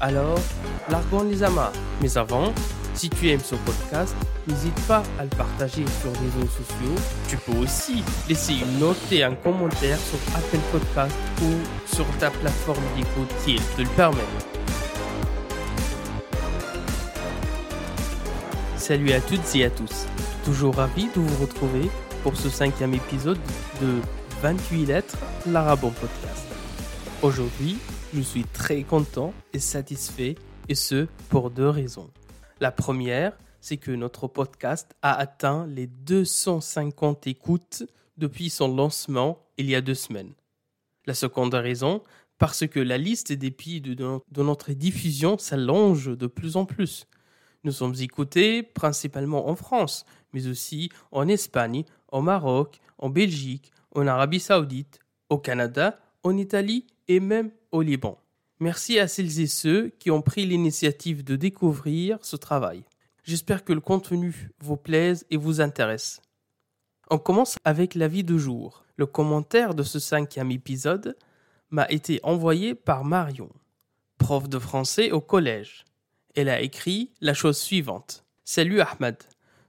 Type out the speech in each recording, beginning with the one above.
Alors, largons les amas. Mais avant, si tu aimes ce podcast, n'hésite pas à le partager sur les réseaux sociaux. Tu peux aussi laisser une note et un commentaire sur Apple Podcast ou sur ta plateforme d'écoute si elle te le permet. Salut à toutes et à tous. Toujours ravi de vous retrouver pour ce cinquième épisode de 28 lettres, l'arabe en podcast. Aujourd'hui, je suis très content et satisfait, et ce pour deux raisons. La première, c'est que notre podcast a atteint les 250 écoutes depuis son lancement il y a deux semaines. La seconde raison, parce que la liste des pays de, notre diffusion s'allonge de plus en plus. Nous sommes écoutés principalement en France, mais aussi en Espagne, au Maroc, en Belgique, en Arabie saoudite, au Canada, en Italie et même au Liban. Merci à celles et ceux qui ont pris l'initiative de découvrir ce travail. J'espère que le contenu vous plaise et vous intéresse. On commence avec l'avis du jour. Le commentaire de ce cinquième épisode m'a été envoyé par Marion, prof de français au collège. Elle a écrit la chose suivante. Salut Ahmed,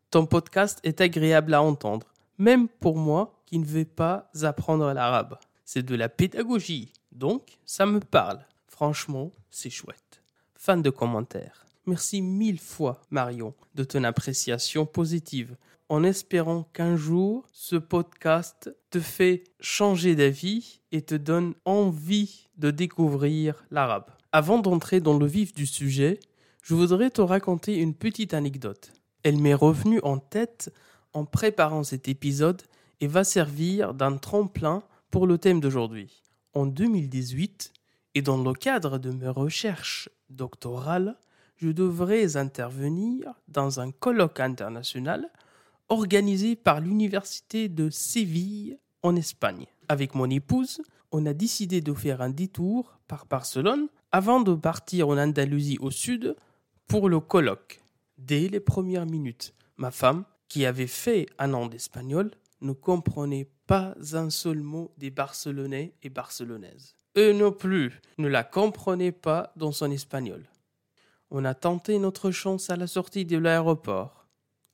ton podcast est agréable à entendre, même pour moi qui ne vais pas apprendre l'arabe. C'est de la pédagogie, donc ça me parle. Franchement, c'est chouette. Fin de commentaire. Merci mille fois, Marion, de ton appréciation positive, en espérant qu'un jour, ce podcast te fait changer d'avis et te donne envie de découvrir l'arabe. Avant d'entrer dans le vif du sujet, je voudrais te raconter une petite anecdote. Elle m'est revenue en tête en préparant cet épisode et va servir d'un tremplin pour le thème d'aujourd'hui. En 2018, et dans le cadre de mes recherches doctorales, je devrais intervenir dans un colloque international organisé par l'Université de Séville en Espagne. Avec mon épouse, on a décidé de faire un détour par Barcelone avant de partir en Andalousie au sud pour le colloque. Dès les premières minutes, ma femme, qui avait fait un an d'espagnol, ne comprenait pas un seul mot des Barcelonais et Barcelonaises. Eux non plus ne la comprenaient pas dans son espagnol. On a tenté notre chance à la sortie de l'aéroport.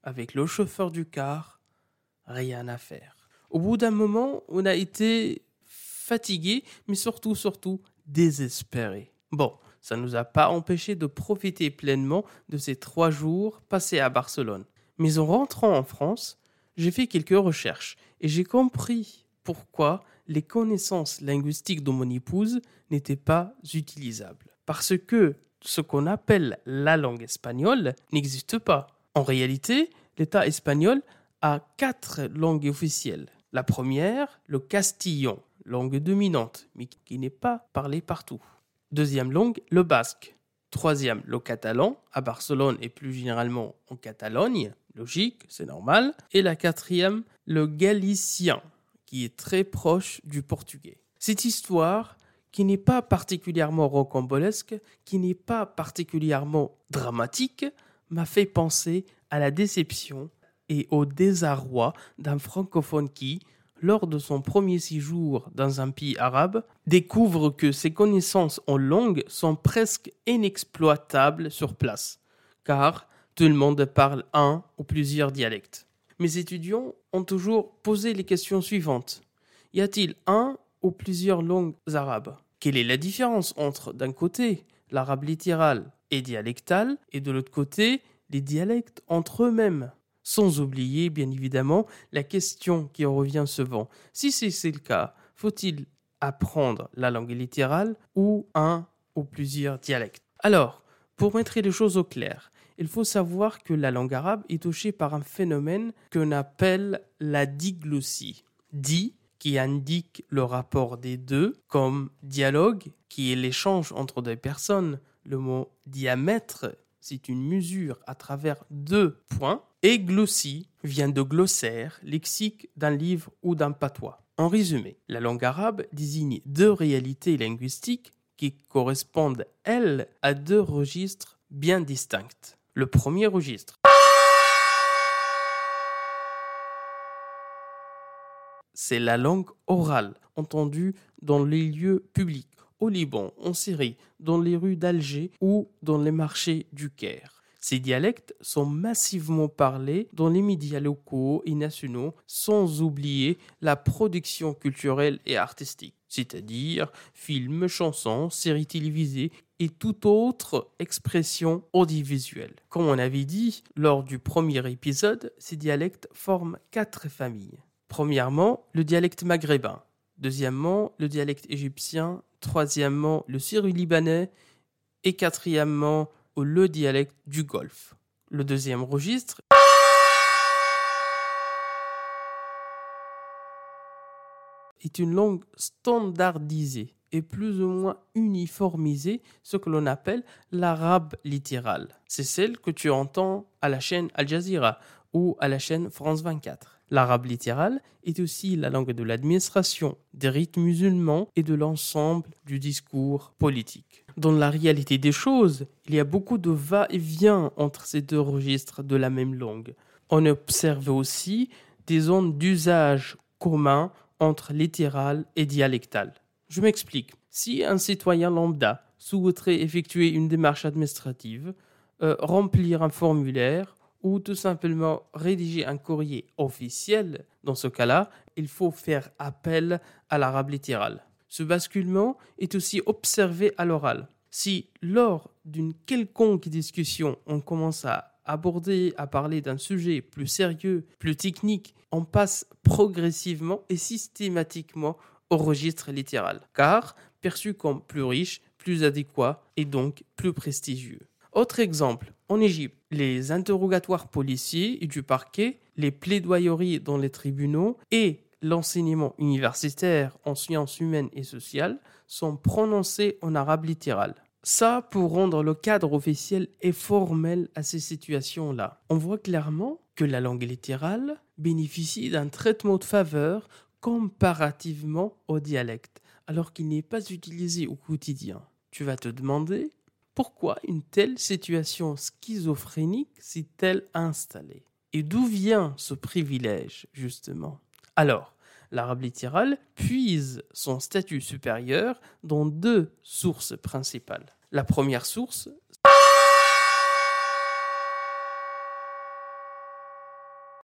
Avec le chauffeur du car, rien à faire. Au bout d'un moment, on a été fatigué, mais surtout, surtout, désespéré. Bon, ça ne nous a pas empêché de profiter pleinement de ces trois jours passés à Barcelone. Mais en rentrant en France, j'ai fait quelques recherches et j'ai compris pourquoi les connaissances linguistiques de mon épouse n'étaient pas utilisables. Parce que ce qu'on appelle la langue espagnole n'existe pas. En réalité, l'État espagnol a quatre langues officielles. La première, le castillon, langue dominante, mais qui n'est pas parlée partout. Deuxième langue, le basque. Troisième, le catalan, à Barcelone et plus généralement en Catalogne. Logique, c'est normal. Et la quatrième, le galicien, qui est très proche du portugais. Cette histoire, qui n'est pas particulièrement rocambolesque, qui n'est pas particulièrement dramatique, m'a fait penser à la déception et au désarroi d'un francophone qui, lors de son premier séjour dans un pays arabe, découvre que ses connaissances en langue sont presque inexploitables sur place, car tout le monde parle un ou plusieurs dialectes. Mes étudiants ont toujours posé les questions suivantes. Y a-t-il un ou plusieurs langues arabes? Quelle est la différence entre, d'un côté, l'arabe littéral et dialectal, et de l'autre côté, les dialectes entre eux-mêmes? Sans oublier, bien évidemment, la question qui revient souvent. Si c'est le cas, faut-il apprendre la langue littérale ou un ou plusieurs dialectes? Alors, pour mettre les choses au clair, il faut savoir que la langue arabe est touchée par un phénomène qu'on appelle la diglossie. Di qui indique le rapport des deux, comme dialogue, qui est l'échange entre deux personnes. Le mot diamètre, c'est une mesure à travers deux points. Et glossie vient de glossaire, lexique d'un livre ou d'un patois. En résumé, la langue arabe désigne deux réalités linguistiques qui correspondent, elles, à deux registres bien distincts. Le premier registre c'est la langue orale, entendue dans les lieux publics, au Liban, en Syrie, dans les rues d'Alger ou dans les marchés du Caire. Ces dialectes sont massivement parlés dans les médias locaux et nationaux, sans oublier la production culturelle et artistique, c'est-à-dire films, chansons, séries télévisées et toute autre expression audiovisuelle. Comme on avait dit lors du premier épisode, ces dialectes forment quatre familles. Premièrement, le dialecte maghrébin. Deuxièmement, le dialecte égyptien. Troisièmement, le syro-libanais. Et quatrièmement, le dialecte du Golfe. Le deuxième registre est une langue standardisée et plus ou moins uniformisée, ce que l'on appelle l'arabe littéral. C'est celle que tu entends à la chaîne Al Jazeera ou à la chaîne France 24. L'arabe littéral est aussi la langue de l'administration, des rites musulmans et de l'ensemble du discours politique. Dans la réalité des choses, il y a beaucoup de va-et-vient entre ces deux registres de la même langue. On observe aussi des zones d'usage commun entre littéral et dialectal. Je m'explique. Si un citoyen lambda souhaiterait effectuer une démarche administrative, euh, remplir un formulaire ou tout simplement rédiger un courrier officiel, dans ce cas-là, il faut faire appel à l'arabe littéral. Ce basculement est aussi observé à l'oral. Si lors d'une quelconque discussion, on commence à aborder, à parler d'un sujet plus sérieux, plus technique, on passe progressivement et systématiquement au registre littéral, car perçu comme plus riche, plus adéquat et donc plus prestigieux. Autre exemple, en Égypte, les interrogatoires policiers et du parquet, les plaidoyeries dans les tribunaux et l'enseignement universitaire en sciences humaines et sociales sont prononcés en arabe littéral. Ça pour rendre le cadre officiel et formel à ces situations-là. On voit clairement que la langue littérale bénéficie d'un traitement de faveur comparativement au dialecte, alors qu'il n'est pas utilisé au quotidien. Tu vas te demander pourquoi une telle situation schizophrénique s'est-elle installée? Et d'où vient ce privilège, justement? Alors, l'arabe littéral puise son statut supérieur dans deux sources principales. La première source,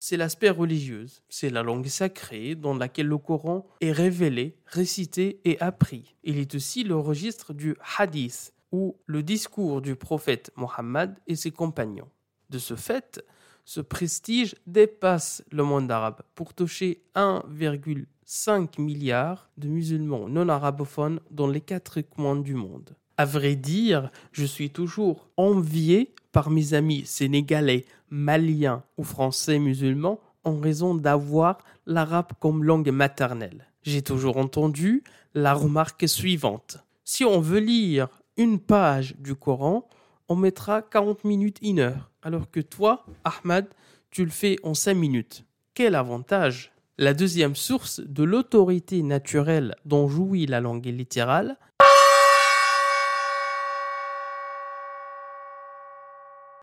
c'est l'aspect religieux. C'est la langue sacrée dans laquelle le Coran est révélé, récité et appris. Il est aussi le registre du hadith, ou le discours du prophète Mohammed et ses compagnons. De ce fait, ce prestige dépasse le monde arabe pour toucher 1,5 milliard de musulmans non arabophones dans les quatre coins du monde. À vrai dire, je suis toujours envié par mes amis sénégalais, maliens ou français musulmans en raison d'avoir l'arabe comme langue maternelle. J'ai toujours entendu la remarque suivante. Si on veut lire une page du Coran, on mettra 40 minutes, une heure. Alors que toi, Ahmad, tu le fais en 5 minutes. Quel avantage La deuxième source de l'autorité naturelle dont jouit la langue littérale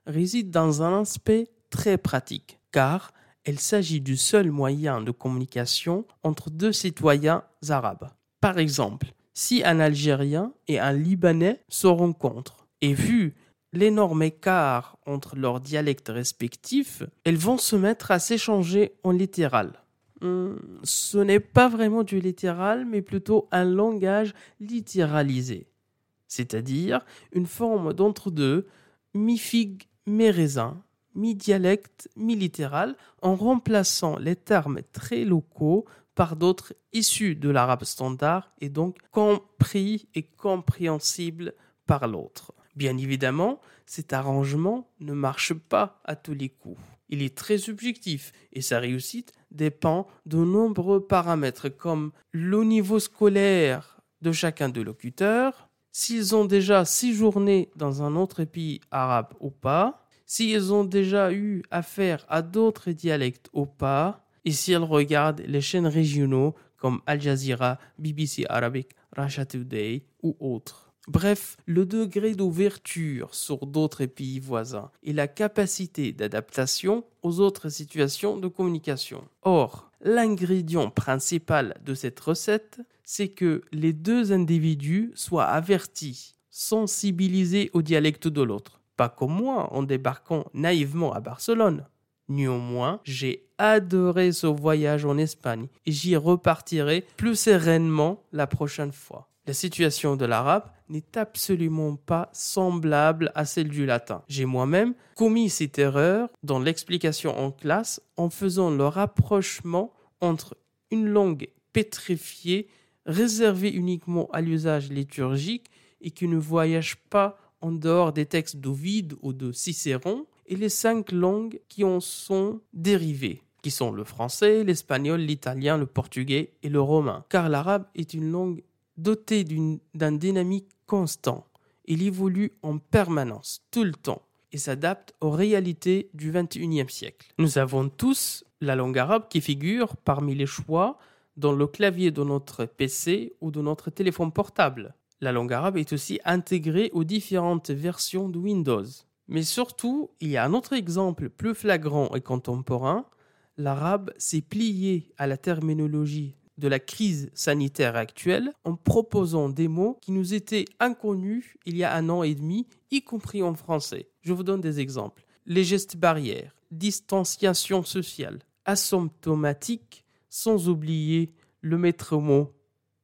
réside dans un aspect très pratique, car il s'agit du seul moyen de communication entre deux citoyens arabes. Par exemple, si un Algérien et un Libanais se rencontrent. Et vu l'énorme écart entre leurs dialectes respectifs, elles vont se mettre à s'échanger en littéral. Hmm, ce n'est pas vraiment du littéral, mais plutôt un langage littéralisé, c'est-à-dire une forme d'entre-deux, mi-figue, mi-raisin, mi-dialecte, mi-littéral, en remplaçant les termes très locaux par d'autres issus de l'arabe standard et donc compris et compréhensible par l'autre. Bien évidemment, cet arrangement ne marche pas à tous les coups. Il est très subjectif et sa réussite dépend de nombreux paramètres comme le niveau scolaire de chacun des locuteurs, s'ils ont déjà séjourné dans un autre pays arabe ou pas, s'ils ont déjà eu affaire à d'autres dialectes ou pas, et s'ils regardent les chaînes régionaux comme Al Jazeera, BBC Arabic, Russia Today ou autres. Bref, le degré d'ouverture sur d'autres pays voisins et la capacité d'adaptation aux autres situations de communication. Or, l'ingrédient principal de cette recette, c'est que les deux individus soient avertis, sensibilisés au dialecte de l'autre. Pas comme moi en débarquant naïvement à Barcelone. Néanmoins, j'ai adoré ce voyage en Espagne et j'y repartirai plus sereinement la prochaine fois. La situation de l'arabe n'est absolument pas semblable à celle du latin. J'ai moi-même commis cette erreur dans l'explication en classe en faisant le rapprochement entre une langue pétrifiée, réservée uniquement à l'usage liturgique et qui ne voyage pas en dehors des textes d'Ovide ou de Cicéron, et les cinq langues qui en sont dérivées qui sont le français, l'espagnol, l'italien, le portugais et le romain. Car l'arabe est une langue doté d'un dynamique constant. Il évolue en permanence, tout le temps, et s'adapte aux réalités du XXIe siècle. Nous avons tous la langue arabe qui figure parmi les choix dans le clavier de notre PC ou de notre téléphone portable. La langue arabe est aussi intégrée aux différentes versions de Windows. Mais surtout, il y a un autre exemple plus flagrant et contemporain. L'arabe s'est plié à la terminologie de la crise sanitaire actuelle en proposant des mots qui nous étaient inconnus il y a un an et demi, y compris en français. Je vous donne des exemples. Les gestes barrières, distanciation sociale, asymptomatique, sans oublier le maître mot,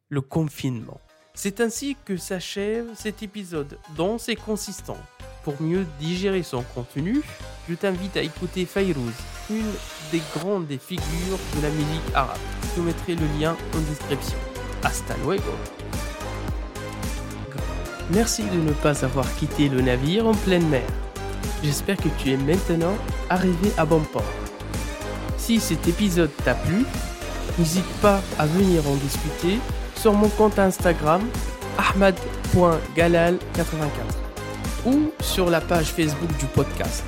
le confinement. C'est ainsi que s'achève cet épisode dense et consistant. Pour mieux digérer son contenu, je t'invite à écouter Fayrouz, une des grandes figures de la musique arabe. Je te mettrai le lien en description. Hasta luego. Merci de ne pas avoir quitté le navire en pleine mer. J'espère que tu es maintenant arrivé à bon port. Si cet épisode t'a plu, n'hésite pas à venir en discuter sur mon compte Instagram ahmad.galal84 ou sur la page Facebook du podcast.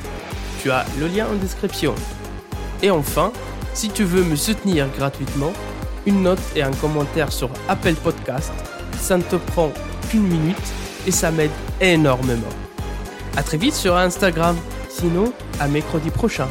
Tu as le lien en description. Et enfin, si tu veux me soutenir gratuitement, une note et un commentaire sur Apple Podcast, ça ne te prend qu'une minute et ça m'aide énormément. À très vite sur Instagram, sinon à mercredi prochain.